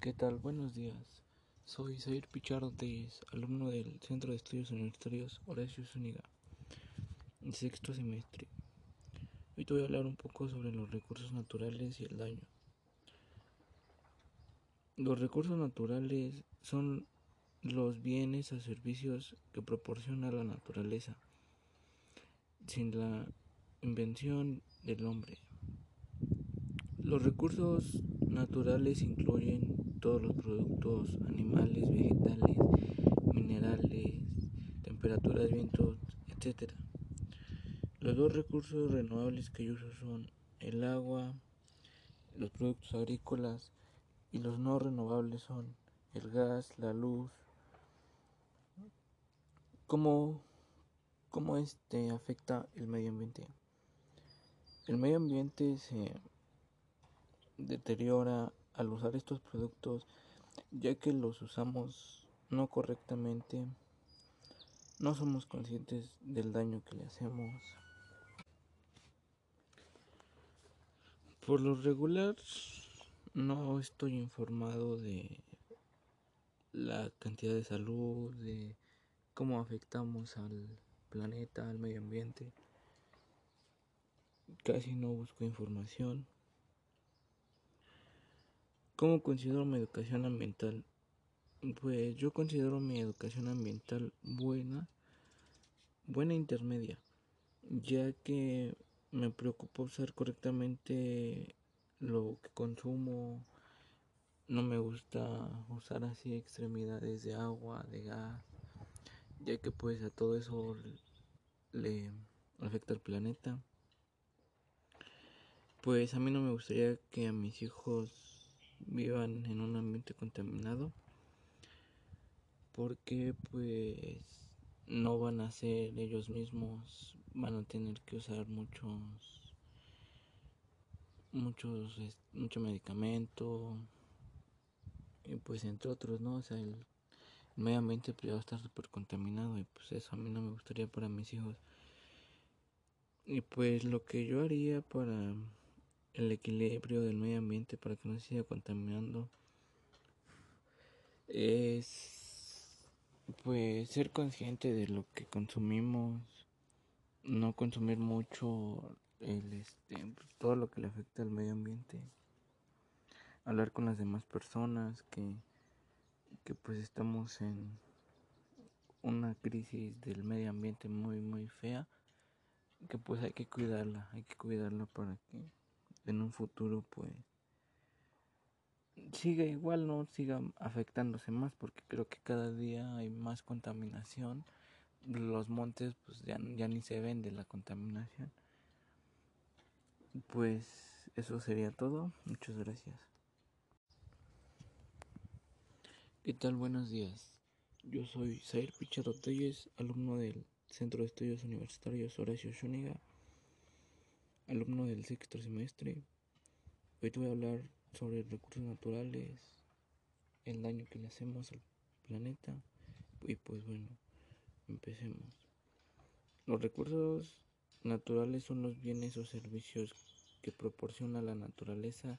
¿Qué tal? Buenos días. Soy Zair Pichardo alumno del Centro de Estudios Universitarios Horacio Zúñiga, sexto semestre. Hoy te voy a hablar un poco sobre los recursos naturales y el daño. Los recursos naturales son los bienes o servicios que proporciona la naturaleza sin la invención del hombre. Los recursos naturales incluyen todos los productos animales, vegetales, minerales, temperaturas, vientos, etc. Los dos recursos renovables que yo uso son el agua, los productos agrícolas y los no renovables son el gas, la luz. ¿Cómo, cómo este afecta el medio ambiente? El medio ambiente se deteriora al usar estos productos ya que los usamos no correctamente no somos conscientes del daño que le hacemos. Por lo regular no estoy informado de la cantidad de salud de cómo afectamos al planeta al medio ambiente. Casi no busco información ¿Cómo considero mi educación ambiental? Pues yo considero mi educación ambiental buena, buena intermedia, ya que me preocupa usar correctamente lo que consumo, no me gusta usar así extremidades de agua, de gas, ya que pues a todo eso le afecta al planeta. Pues a mí no me gustaría que a mis hijos vivan en un ambiente contaminado porque pues no van a ser ellos mismos van a tener que usar muchos muchos mucho medicamento y pues entre otros no o sea el, medio ambiente pues, va a estar súper contaminado y pues eso a mí no me gustaría para mis hijos. Y pues lo que yo haría para el equilibrio del medio ambiente para que no se siga contaminando es pues ser consciente de lo que consumimos no consumir mucho el este todo lo que le afecta al medio ambiente hablar con las demás personas que que pues estamos en una crisis del medio ambiente muy muy fea que pues hay que cuidarla hay que cuidarla para que en un futuro pues siga igual, no siga afectándose más porque creo que cada día hay más contaminación. Los montes pues ya, ya ni se ven de la contaminación. Pues eso sería todo. Muchas gracias. ¿Qué tal? Buenos días. Yo soy Zair Pichero Telles, alumno del Centro de Estudios Universitarios Horacio Zúñiga alumno del sexto semestre. Hoy te voy a hablar sobre recursos naturales, el daño que le hacemos al planeta. Y pues bueno, empecemos. Los recursos naturales son los bienes o servicios que proporciona la naturaleza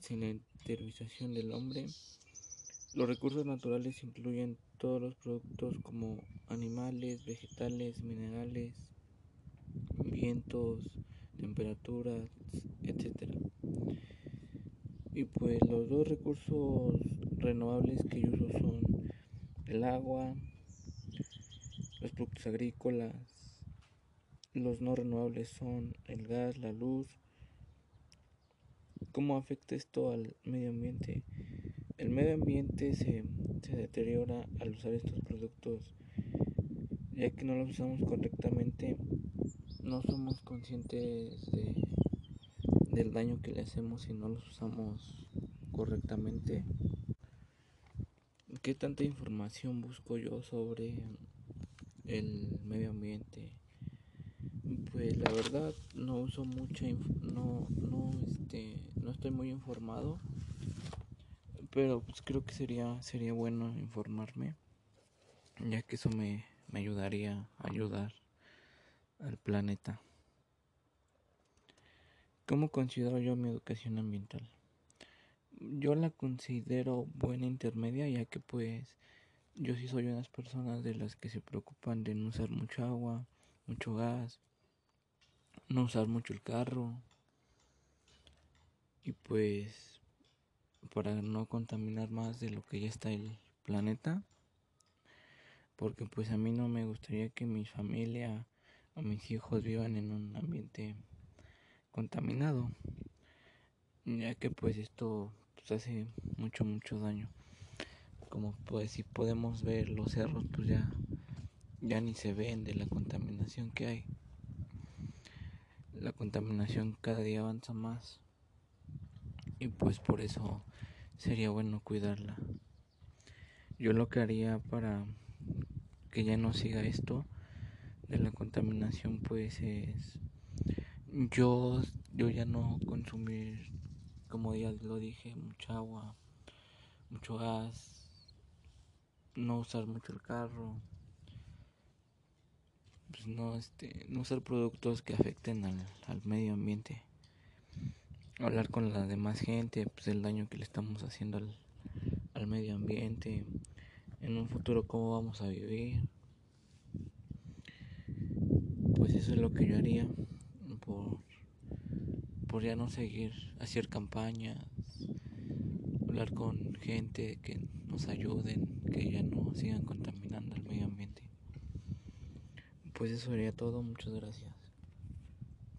sin la intervención del hombre. Los recursos naturales incluyen todos los productos como animales, vegetales, minerales, vientos, temperaturas, etcétera. Y pues los dos recursos renovables que yo uso son el agua, los productos agrícolas, los no renovables son el gas, la luz. ¿Cómo afecta esto al medio ambiente? El medio ambiente se, se deteriora al usar estos productos ya que no los usamos correctamente no somos conscientes de, del daño que le hacemos si no los usamos correctamente. ¿Qué tanta información busco yo sobre el medio ambiente? Pues la verdad no uso mucha no no este no estoy muy informado, pero pues creo que sería sería bueno informarme, ya que eso me, me ayudaría a ayudar al planeta. ¿Cómo considero yo mi educación ambiental? yo la considero buena intermedia ya que pues yo sí soy unas personas de las que se preocupan de no usar mucha agua, mucho gas, no usar mucho el carro y pues para no contaminar más de lo que ya está el planeta porque pues a mí no me gustaría que mi familia o mis hijos vivan en un ambiente contaminado ya que pues esto pues, hace mucho mucho daño. Como pues si podemos ver los cerros pues ya ya ni se ven de la contaminación que hay. La contaminación cada día avanza más y pues por eso sería bueno cuidarla. Yo lo que haría para que ya no siga esto de la contaminación pues es yo yo ya no consumir como ya lo dije mucha agua mucho gas no usar mucho el carro pues no este no usar productos que afecten al, al medio ambiente. Hablar con la demás gente pues el daño que le estamos haciendo al, al medio ambiente. En un futuro cómo vamos a vivir pues eso es lo que yo haría por, por ya no seguir hacer campañas hablar con gente que nos ayuden que ya no sigan contaminando el medio ambiente. Pues eso sería todo muchas gracias